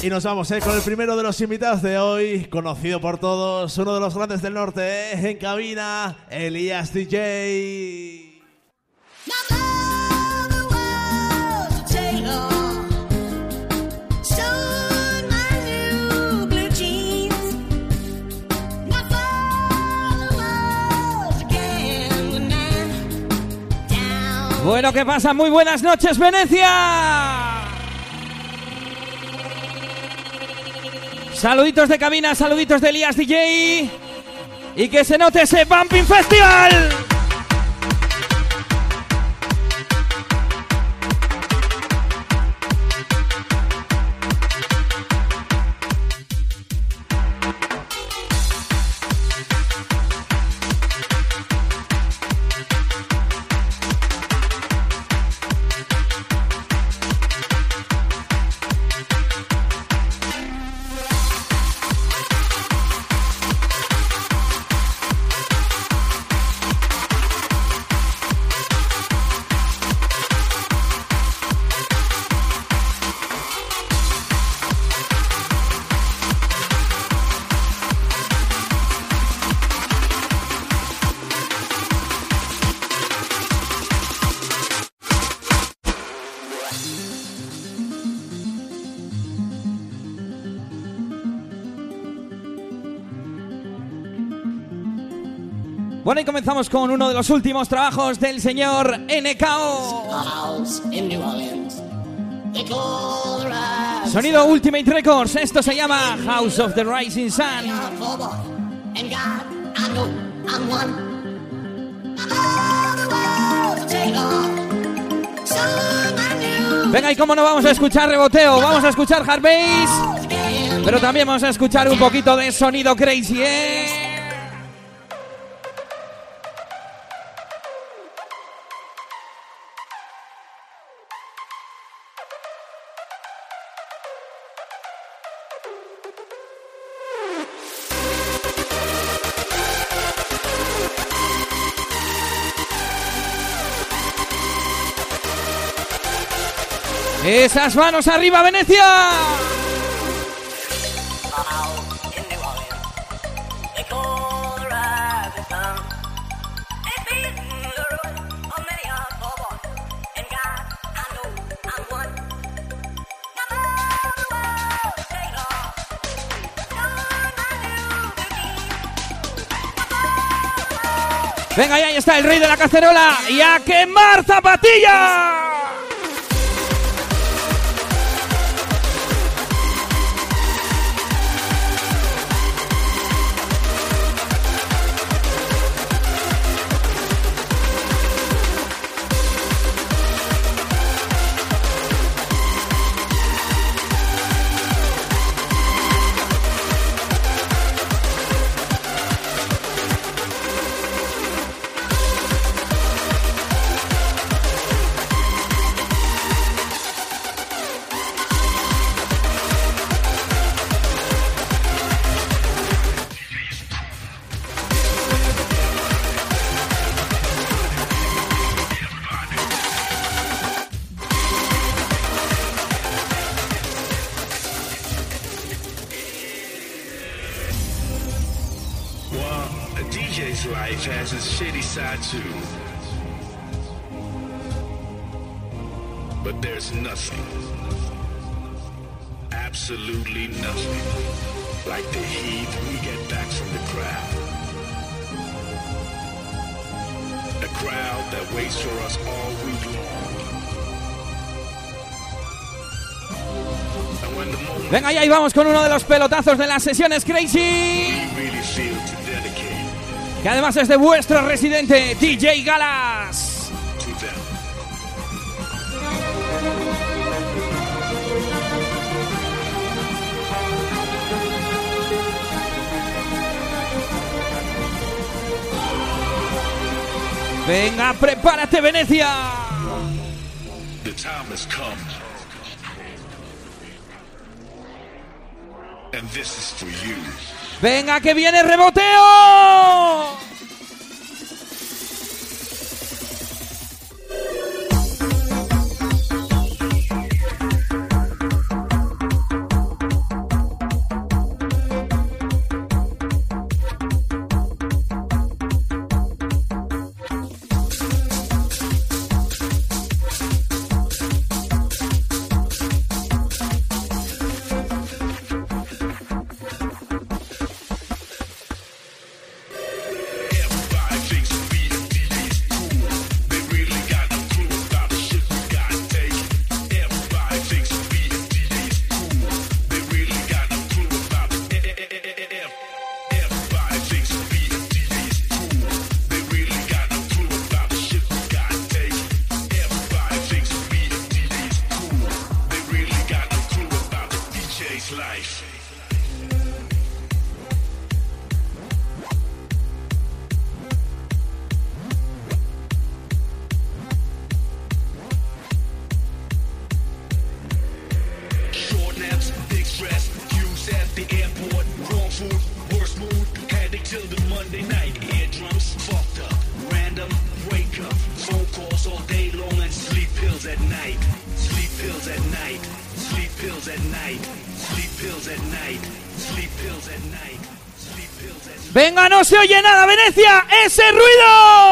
Y nos vamos eh, con el primero de los invitados de hoy, conocido por todos, uno de los grandes del norte, eh, en cabina, Elías DJ. Bueno, ¿qué pasa? Muy buenas noches, Venecia. Saluditos de cabina, saluditos de Elías DJ. Y que se note ese Bumping Festival. Comenzamos con uno de los últimos trabajos del señor NKO. Sonido Ultimate Records, esto se llama House of the Rising Sun. Venga, y cómo no vamos a escuchar reboteo, vamos a escuchar hard bass, pero también vamos a escuchar un poquito de sonido crazy, ¿eh? Esas manos arriba, Venecia. Venga, y ahí está el rey de la cacerola. ¡Y a quemar zapatillas! Venga, y ahí vamos con uno de los pelotazos de las sesiones Crazy. Que además es de vuestro residente, DJ Galas. Venga, prepárate, Venecia. Venga, que viene reboteo. se oye nada, Venecia, ese ruido.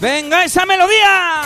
Venga esa melodía.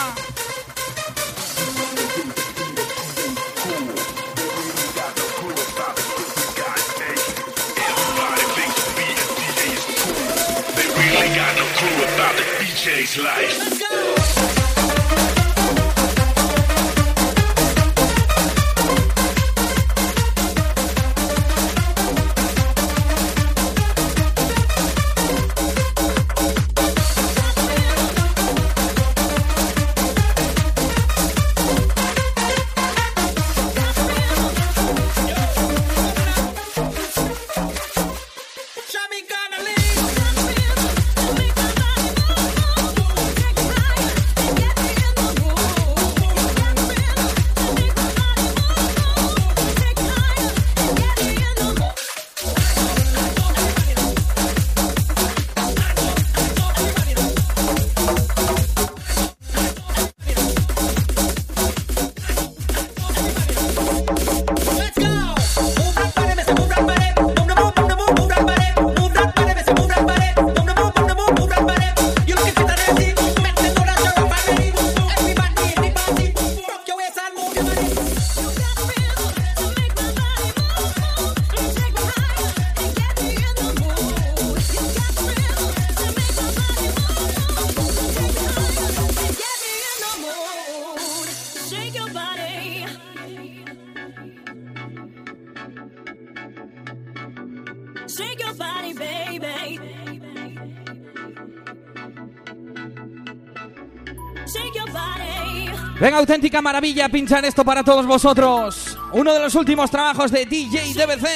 Una auténtica maravilla pinchar esto para todos vosotros. Uno de los últimos trabajos de DJ DBC.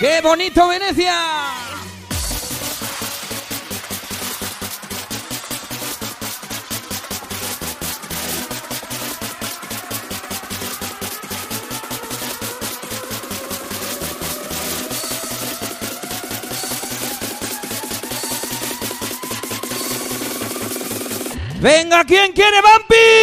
¡Qué bonito Venecia! Venga, ¿quién quiere vampi?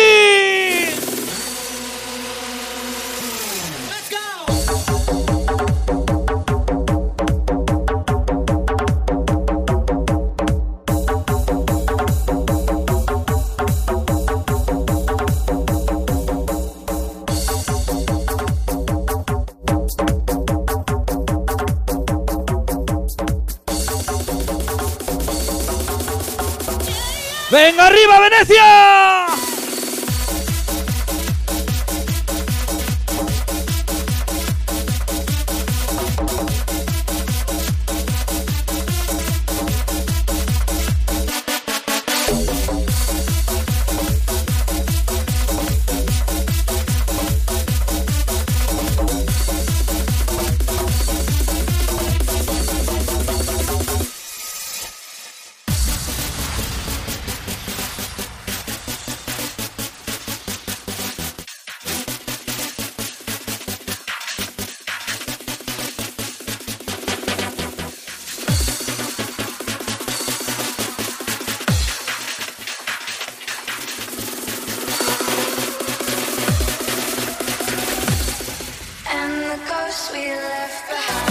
We left behind.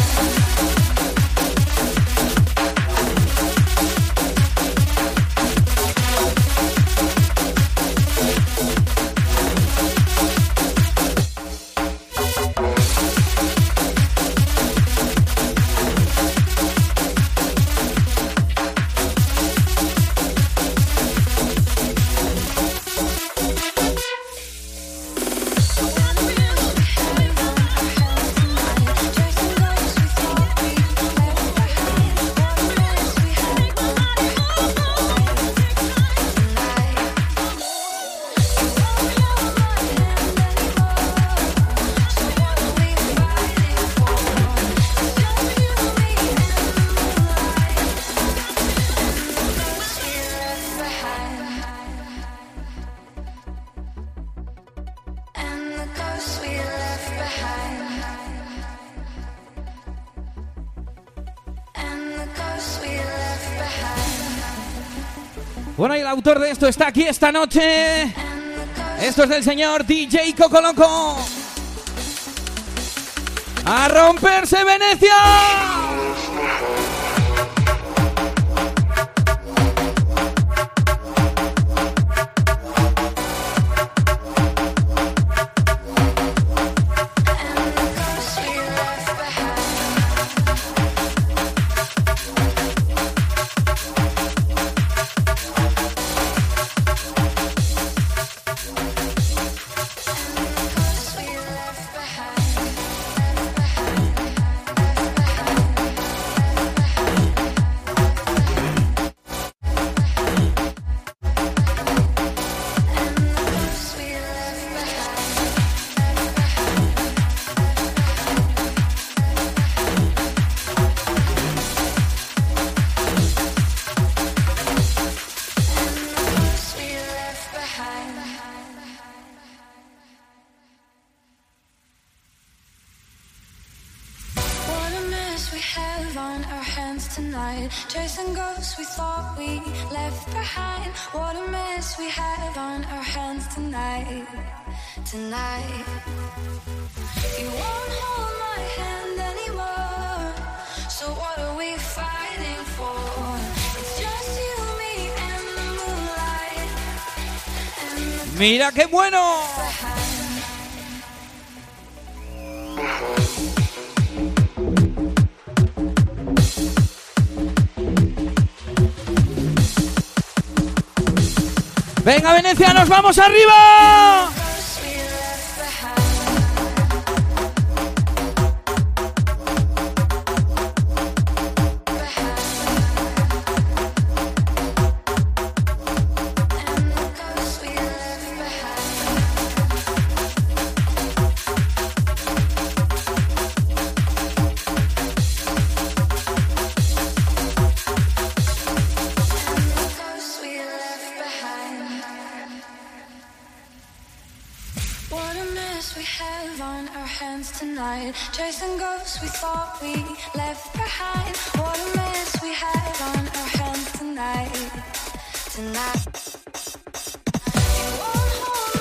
Autor de esto está aquí esta noche. Esto es del señor DJ Coco Loco. ¡A romperse Venecia! Tonight. You won't hold my hand anymore. So what are we fighting for? ¡Mira qué bueno! ¡Venga, Venecia, nos vamos arriba! Hands tonight. Chasing ghosts we thought we left behind. What a mess we have on our hands tonight. Tonight. You won't hold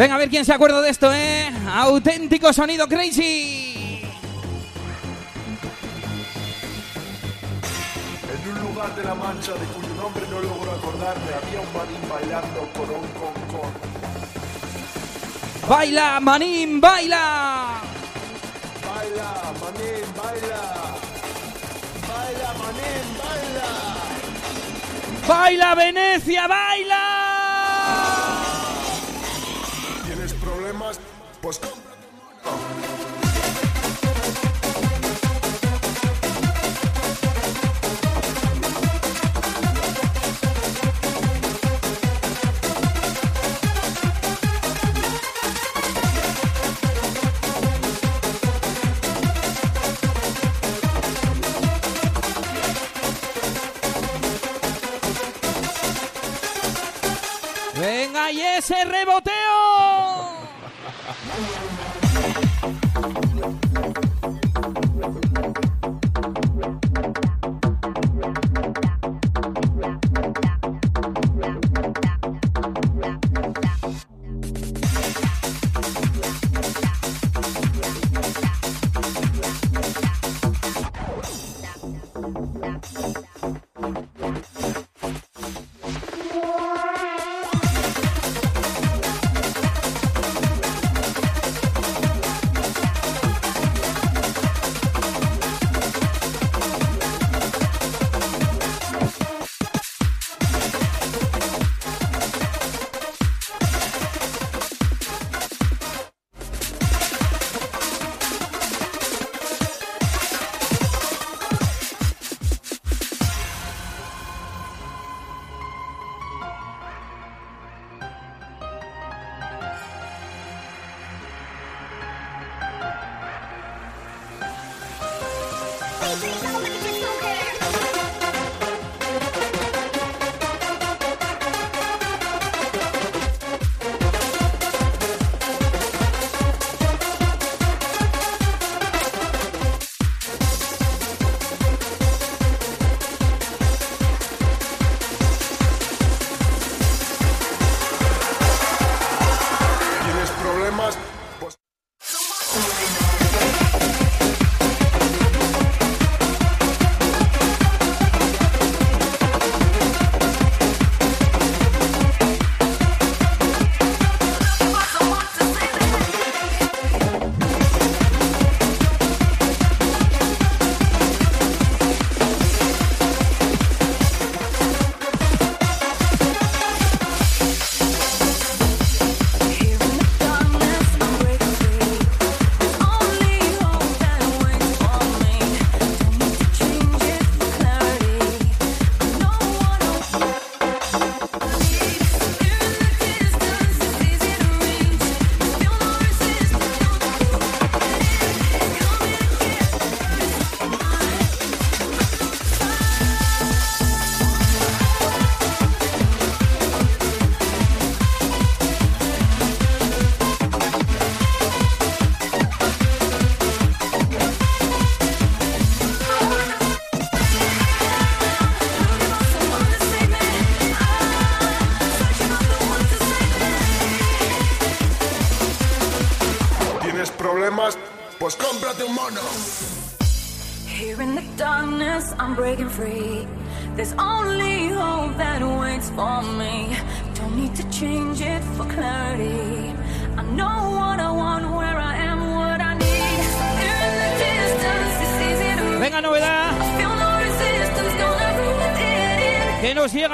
Venga, a ver quién se acuerda de esto, ¿eh? Auténtico sonido crazy. En un lugar de la Mancha de cuyo nombre no logro acordarme, había un marín bailando con con. Baila, manín, baila. Baila, manín, baila. Baila, manín, baila. Baila, Venecia, baila. Pues cómprate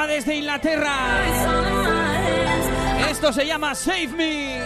desde Inglaterra. Esto se llama Save Me.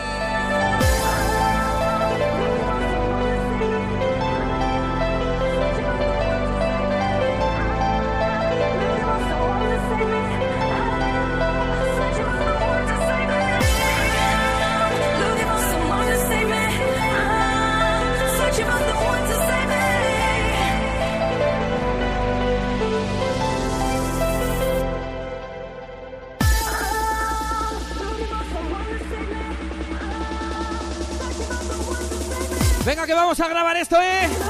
esto, ¿eh?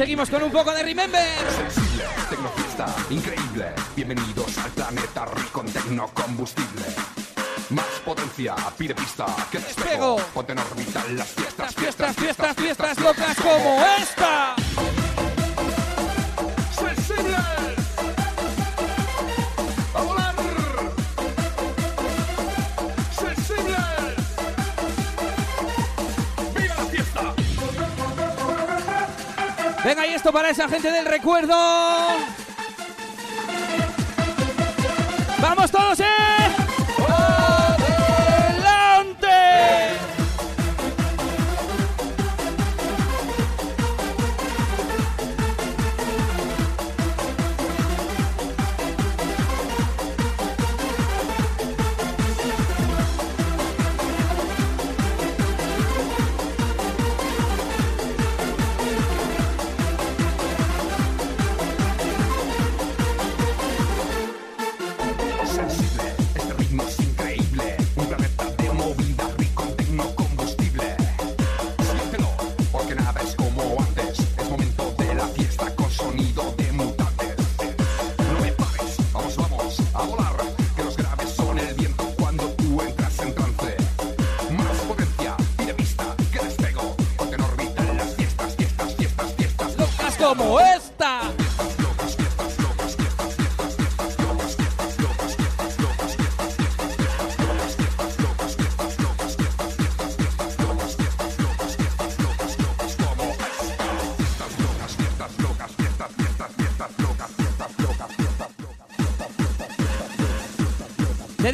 Seguimos con un poco de Remember. Sensible, tecnofista, increíble. Bienvenidos al planeta rico en tecnocombustible. Más potencia, pide pista, que despego. Ponte en las fiestas, fiestas, fiestas, fiestas, locas como esa gente del recuerdo. ¡Vamos todos, eh!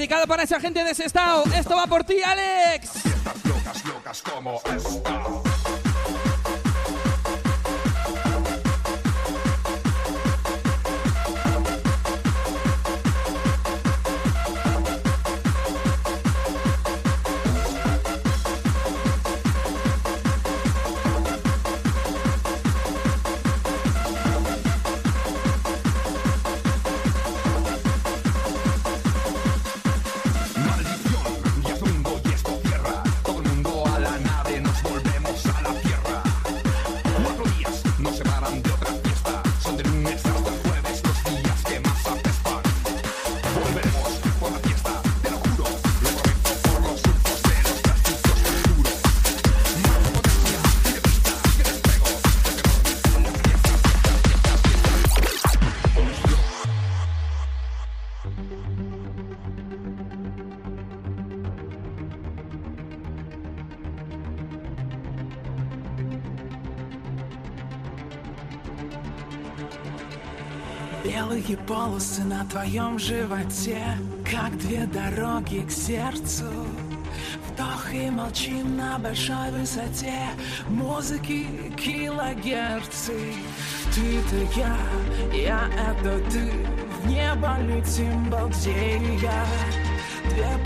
dedicado para esa gente desestado, Esto va por ti, Alex. Полосы на твоем животе, как две дороги к сердцу. Вдох и молчим на большой высоте, музыки килогерцы. Ты-то я, я это ты, в небо летим, балдея.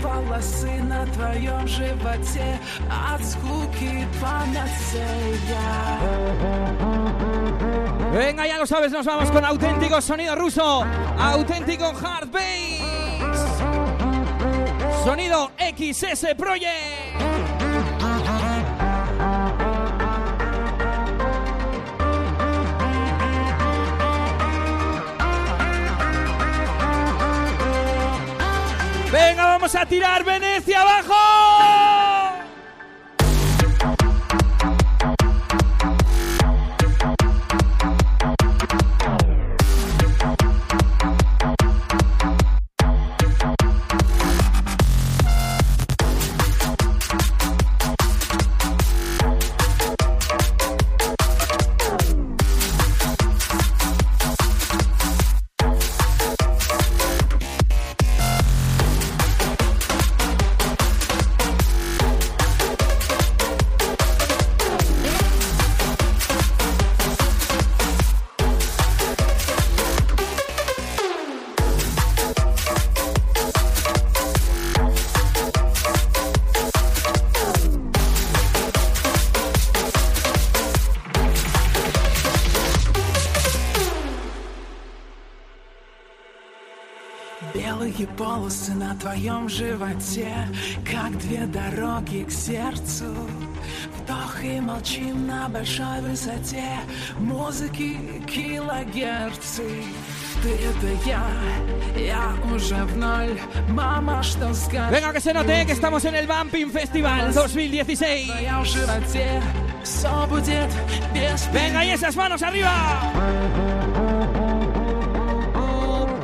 Две полосы на твоем животе, от скуки панацея. Venga, ya lo sabes, nos vamos con auténtico sonido ruso, auténtico hard bass, sonido XS Project. Vamos a tirar Venecia abajo. Твоем животе, как две дороги к сердцу. Вдох и молчим на большой высоте, музыки килогерцы. Ты это я, я уже в ноль. Мама, что скажешь? Venga, que se note que estamos en el Bumping Festival 2016. В твоем животе все будет без Venga, y esas manos arriba.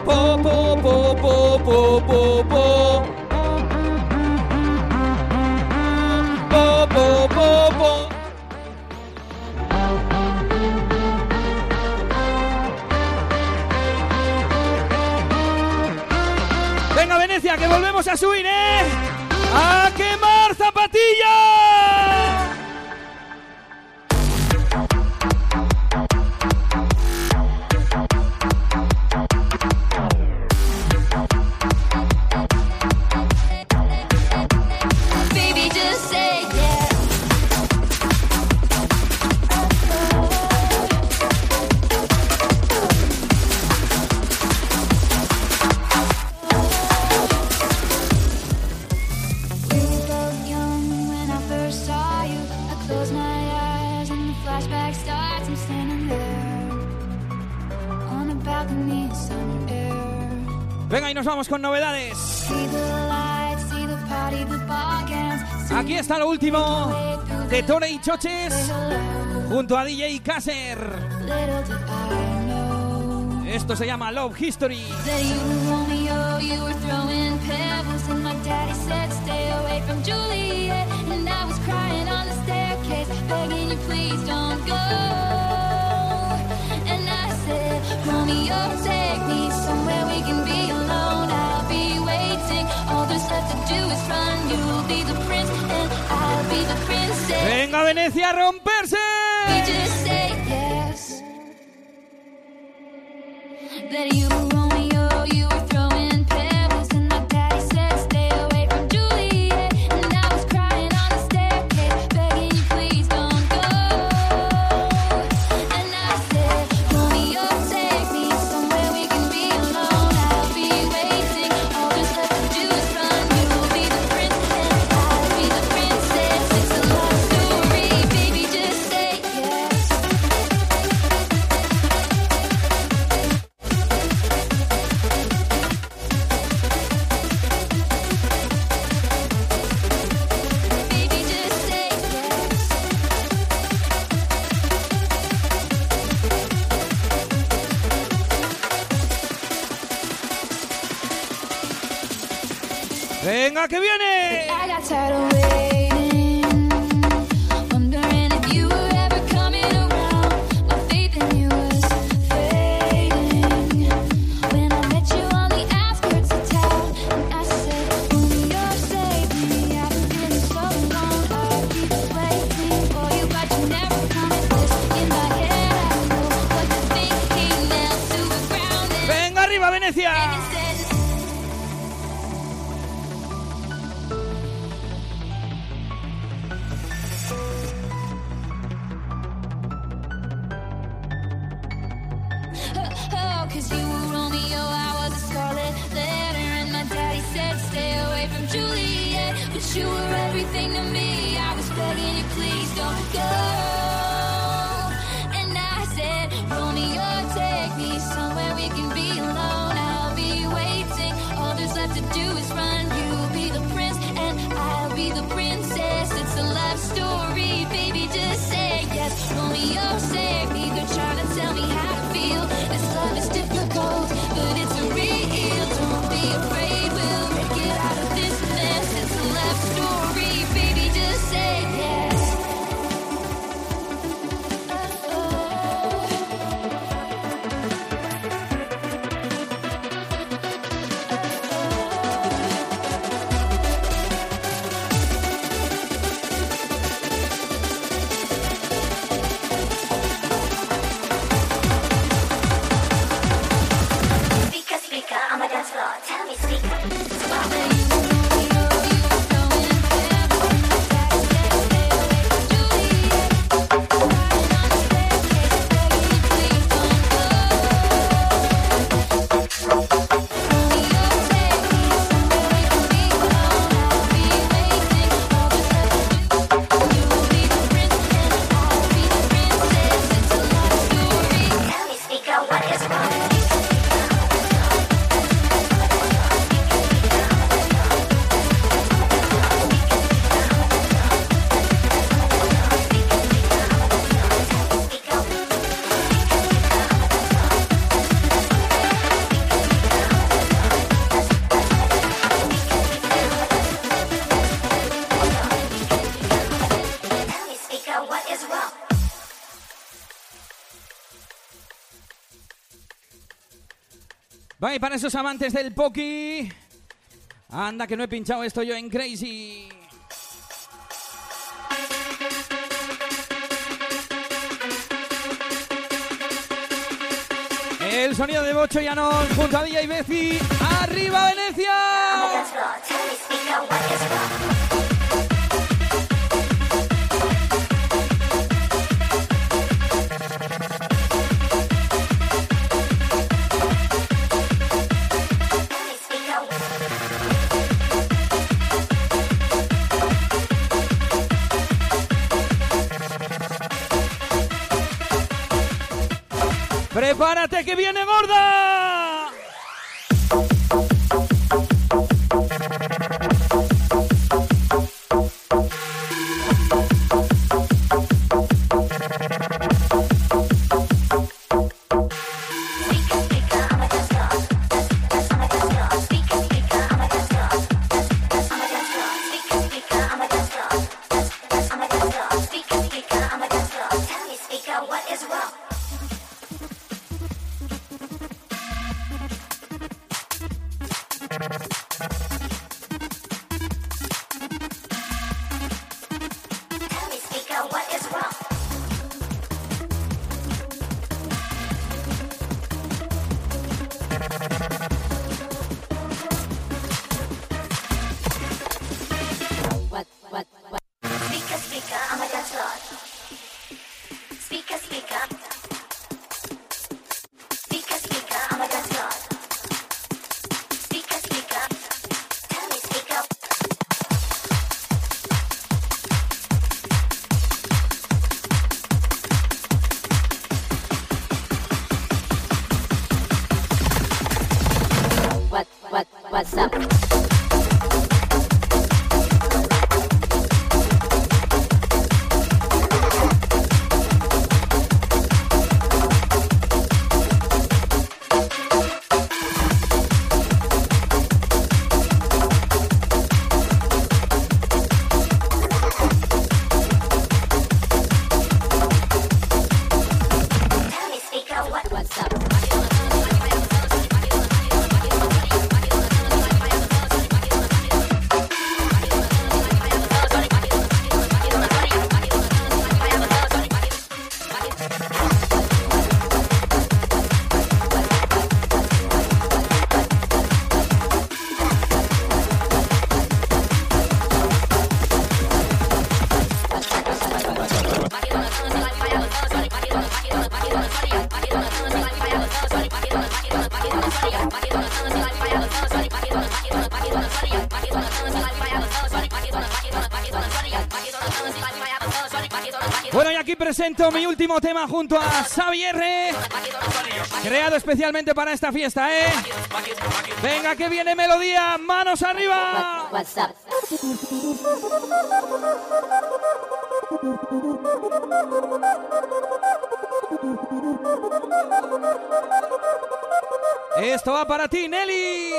Po, po, po, po, po, po, po. Venga, Venecia, que volvemos a subir, ¿eh? Está lo último de Tore y Choches junto a DJ Kasser. Esto se llama Love History. take me somewhere we can be alone. Venga, Venecia, a romperse. We just say yes. That you para esos amantes del Poki. Anda, que no he pinchado esto yo en Crazy. El sonido de Bocho y Anon junto a y Beci. ¡Arriba, Venecia! prepárate que viene gorda. Mi último tema junto a Xavier, creado especialmente para esta fiesta, ¿eh? Venga, que viene melodía, manos arriba. Esto va para ti, Nelly.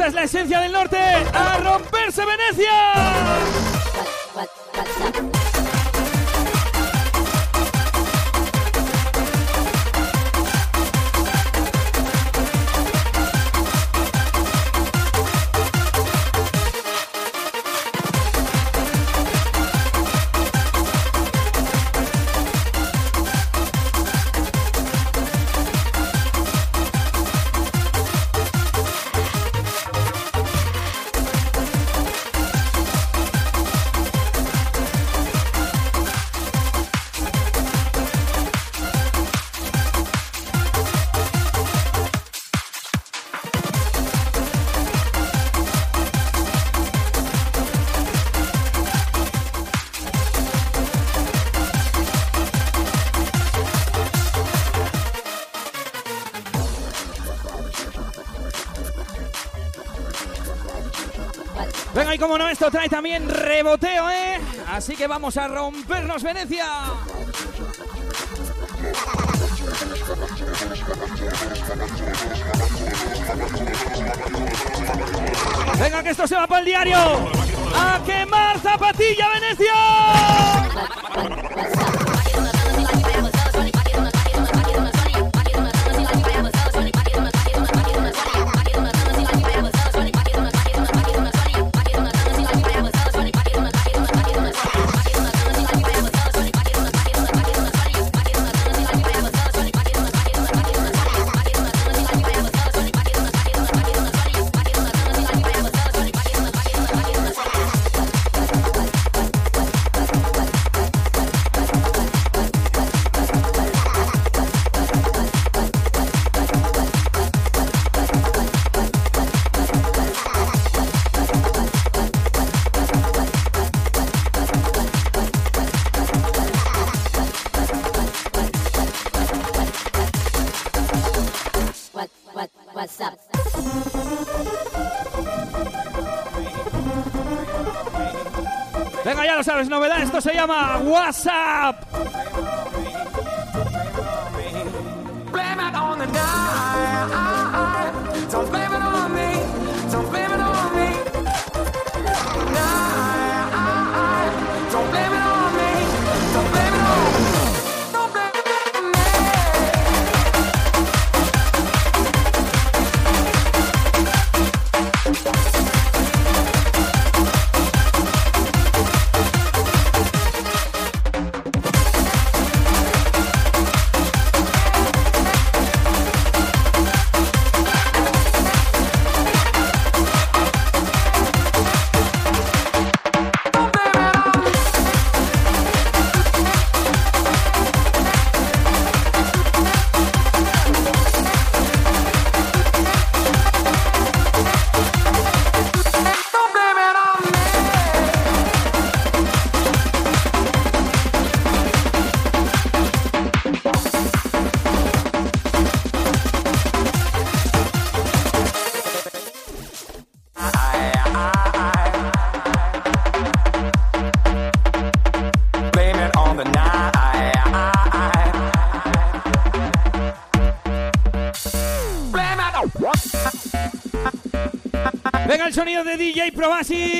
Esta es la esencia del norte. ¡A romperse Venecia! Como no, esto trae también reboteo, ¿eh? Así que vamos a rompernos Venecia. Venga, que esto se va para el diario. ¡A quemar Zapatilla, Venecia! Llama de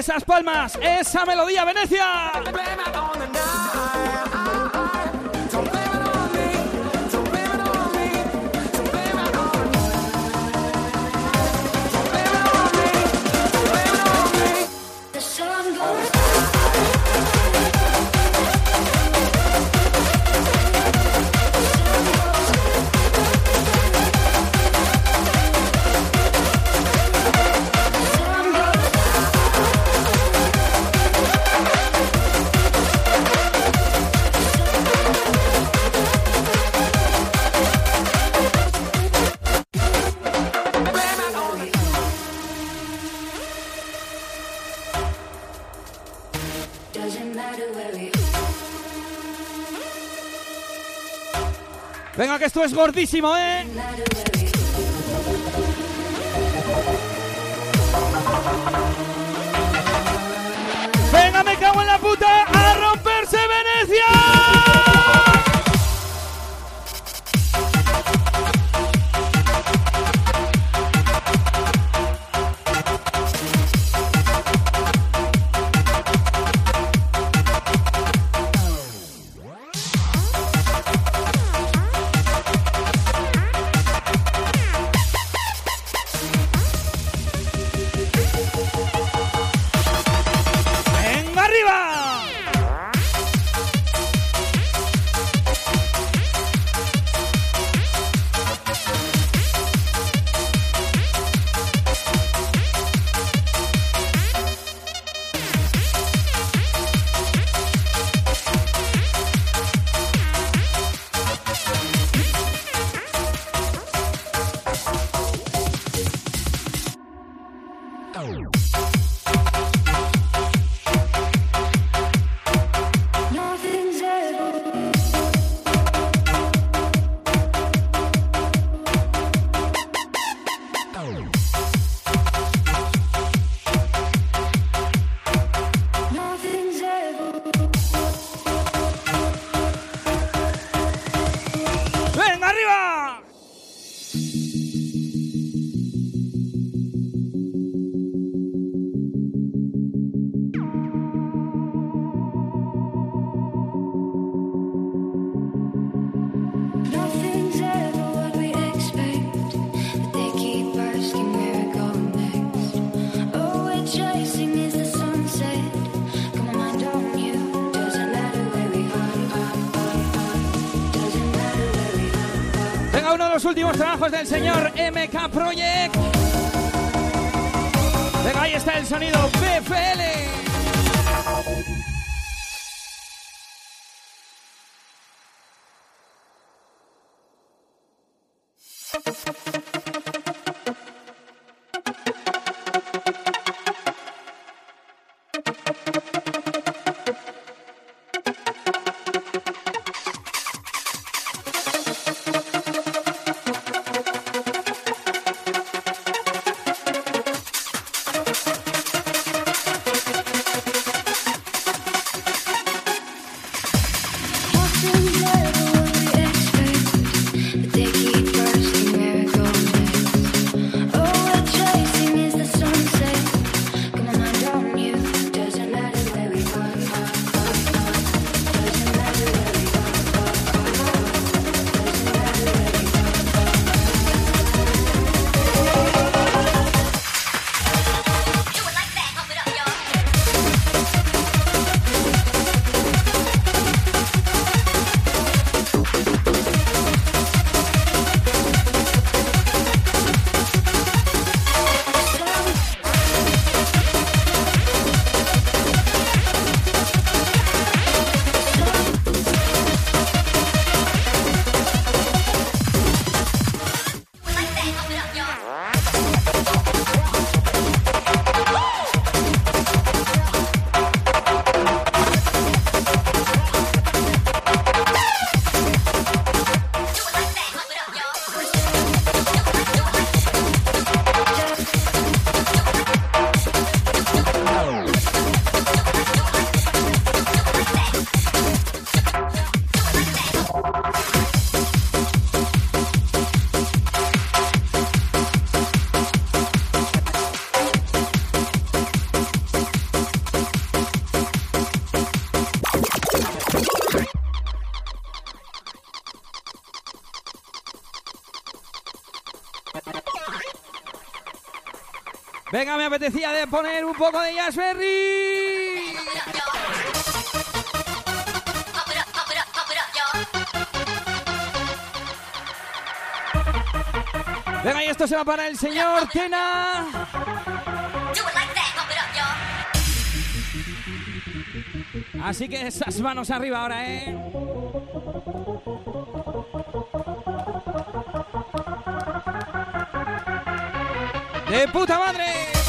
Esas palmas, esa melodía, Venecia. Que esto es gordísimo, ¿eh? Del señor MK Project. Venga, ahí está el sonido BFL. Venga, me apetecía de poner un poco de Jazz Berry. Venga, y esto se va para el señor Tena. Así que esas manos arriba ahora, ¿eh? ¡De puta madre!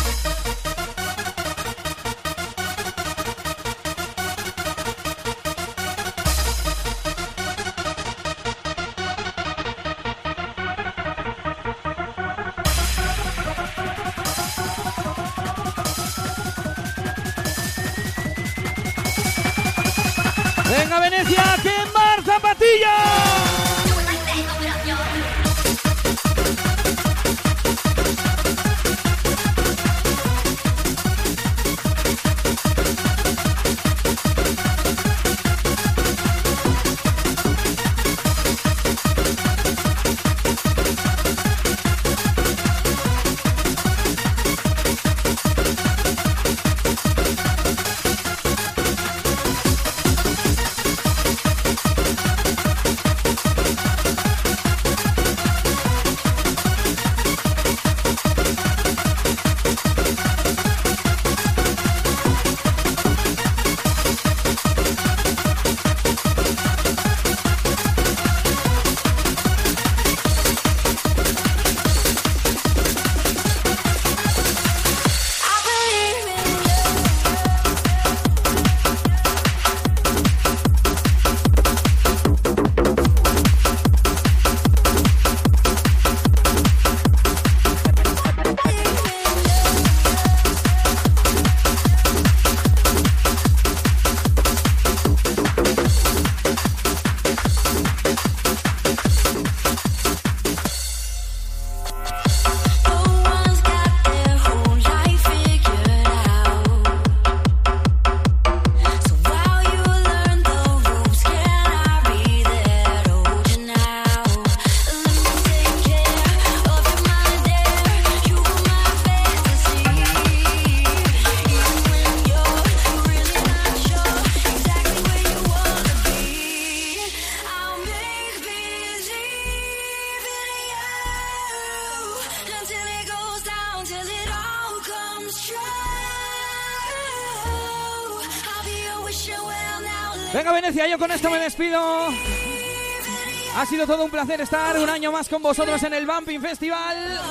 Sido todo un placer estar un año más con vosotros en el Bumping Festival.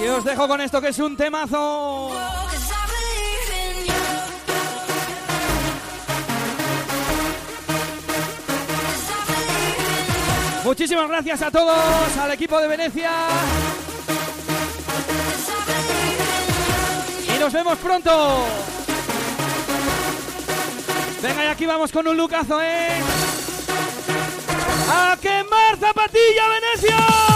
Y os dejo con esto que es un temazo. Muchísimas gracias a todos, al equipo de Venecia. Y nos vemos pronto. Venga, y aquí vamos con un lucazo, ¿eh? ¡A quemar zapatilla, Venecia!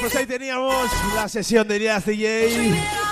Pues ahí teníamos la sesión de Jazz DJ.